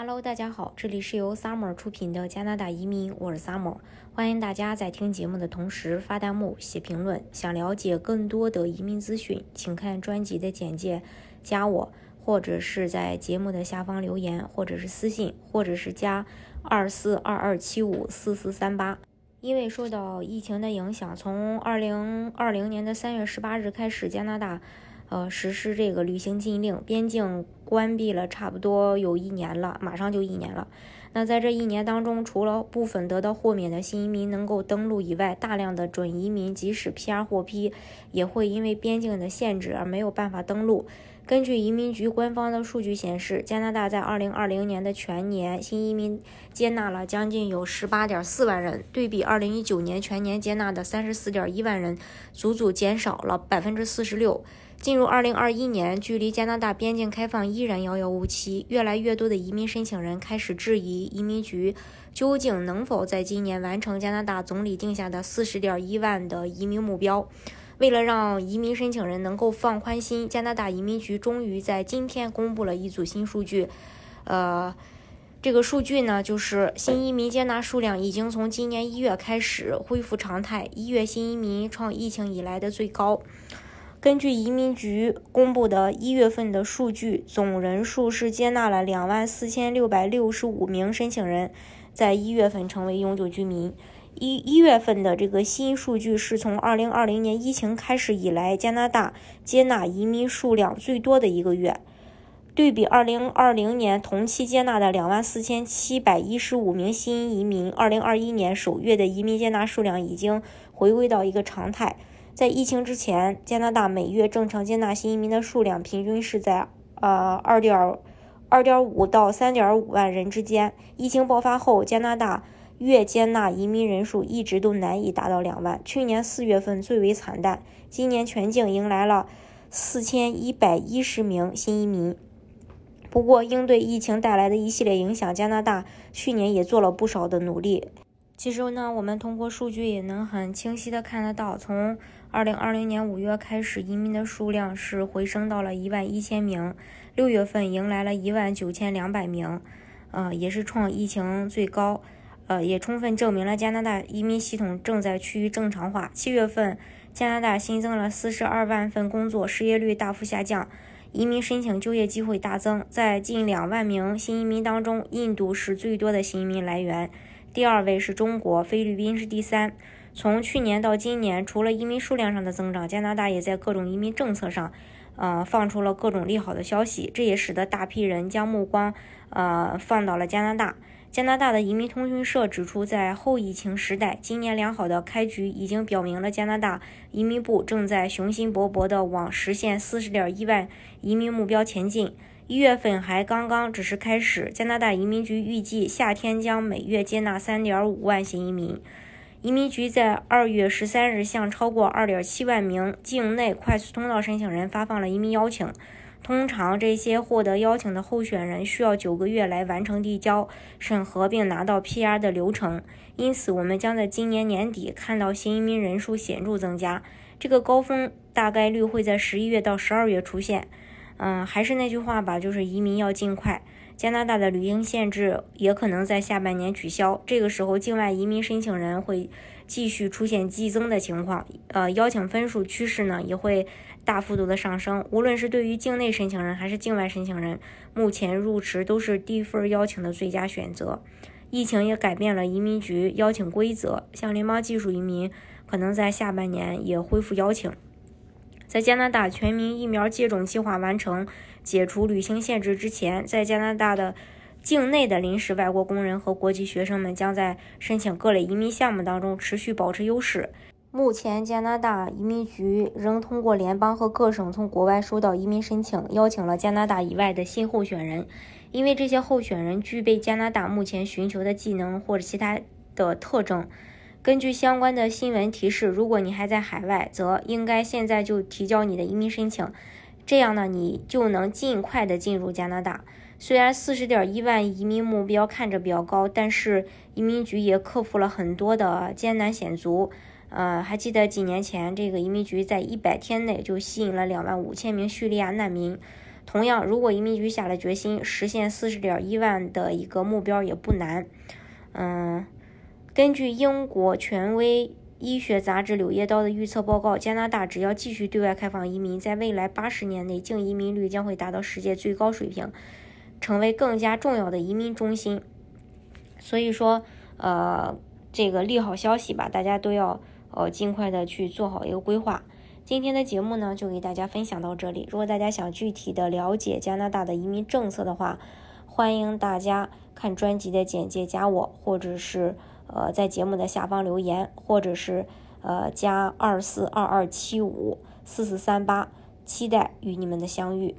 Hello，大家好，这里是由 Summer 出品的加拿大移民，我是 Summer，欢迎大家在听节目的同时发弹幕、写评论。想了解更多的移民资讯，请看专辑的简介，加我，或者是在节目的下方留言，或者是私信，或者是加二四二二七五四四三八。因为受到疫情的影响，从二零二零年的三月十八日开始，加拿大。呃，实施这个旅行禁令，边境关闭了差不多有一年了，马上就一年了。那在这一年当中，除了部分得到豁免的新移民能够登陆以外，大量的准移民即使 PR 获批，也会因为边境的限制而没有办法登陆。根据移民局官方的数据显示，加拿大在2020年的全年新移民接纳了将近有18.4万人，对比2019年全年接纳的34.1万人，足足减少了46%。进入二零二一年，距离加拿大边境开放依然遥遥无期。越来越多的移民申请人开始质疑移民局究竟能否在今年完成加拿大总理定下的四十点一万的移民目标。为了让移民申请人能够放宽心，加拿大移民局终于在今天公布了一组新数据。呃，这个数据呢，就是新移民接纳数量已经从今年一月开始恢复常态，一月新移民创疫情以来的最高。根据移民局公布的一月份的数据，总人数是接纳了两万四千六百六十五名申请人，在一月份成为永久居民。一一月份的这个新数据是从二零二零年疫情开始以来，加拿大接纳移民数量最多的一个月。对比二零二零年同期接纳的两万四千七百一十五名新移民，二零二一年首月的移民接纳数量已经回归到一个常态。在疫情之前，加拿大每月正常接纳新移民的数量平均是在呃二点二点五到三点五万人之间。疫情爆发后，加拿大月接纳移民人数一直都难以达到两万。去年四月份最为惨淡，今年全境迎来了四千一百一十名新移民。不过，应对疫情带来的一系列影响，加拿大去年也做了不少的努力。其实呢，我们通过数据也能很清晰的看得到，从二零二零年五月开始，移民的数量是回升到了一万一千名，六月份迎来了一万九千两百名，呃，也是创疫情最高，呃，也充分证明了加拿大移民系统正在趋于正常化。七月份，加拿大新增了四十二万份工作，失业率大幅下降，移民申请就业机会大增。在近两万名新移民当中，印度是最多的新移民来源。第二位是中国，菲律宾是第三。从去年到今年，除了移民数量上的增长，加拿大也在各种移民政策上，呃，放出了各种利好的消息。这也使得大批人将目光，呃，放到了加拿大。加拿大的移民通讯社指出，在后疫情时代，今年良好的开局已经表明了加拿大移民部正在雄心勃勃地往实现四十点一万移民目标前进。一月份还刚刚只是开始，加拿大移民局预计夏天将每月接纳三点五万新移民。移民局在二月十三日向超过二点七万名境内快速通道申请人发放了移民邀请。通常，这些获得邀请的候选人需要九个月来完成递交、审核并拿到 PR 的流程。因此，我们将在今年年底看到新移民人数显著增加。这个高峰大概率会在十一月到十二月出现。嗯，还是那句话吧，就是移民要尽快。加拿大的旅行限制也可能在下半年取消，这个时候境外移民申请人会继续出现激增的情况。呃，邀请分数趋势呢也会大幅度的上升。无论是对于境内申请人还是境外申请人，目前入池都是低分邀请的最佳选择。疫情也改变了移民局邀请规则，像联邦技术移民可能在下半年也恢复邀请。在加拿大全民疫苗接种计划完成、解除旅行限制之前，在加拿大的境内的临时外国工人和国际学生们将在申请各类移民项目当中持续保持优势。目前，加拿大移民局仍通过联邦和各省从国外收到移民申请，邀请了加拿大以外的新候选人，因为这些候选人具备加拿大目前寻求的技能或者其他的特征。根据相关的新闻提示，如果你还在海外，则应该现在就提交你的移民申请，这样呢，你就能尽快的进入加拿大。虽然四十点一万移民目标看着比较高，但是移民局也克服了很多的艰难险阻。呃，还记得几年前，这个移民局在一百天内就吸引了两万五千名叙利亚难民。同样，如果移民局下了决心实现四十点一万的一个目标，也不难。嗯，根据英国权威医学杂志《柳叶刀》的预测报告，加拿大只要继续对外开放移民，在未来八十年内，净移民率将会达到世界最高水平，成为更加重要的移民中心。所以说，呃，这个利好消息吧，大家都要呃尽快的去做好一个规划。今天的节目呢，就给大家分享到这里。如果大家想具体的了解加拿大的移民政策的话，欢迎大家看专辑的简介，加我，或者是呃在节目的下方留言，或者是呃加二四二二七五四四三八，期待与你们的相遇。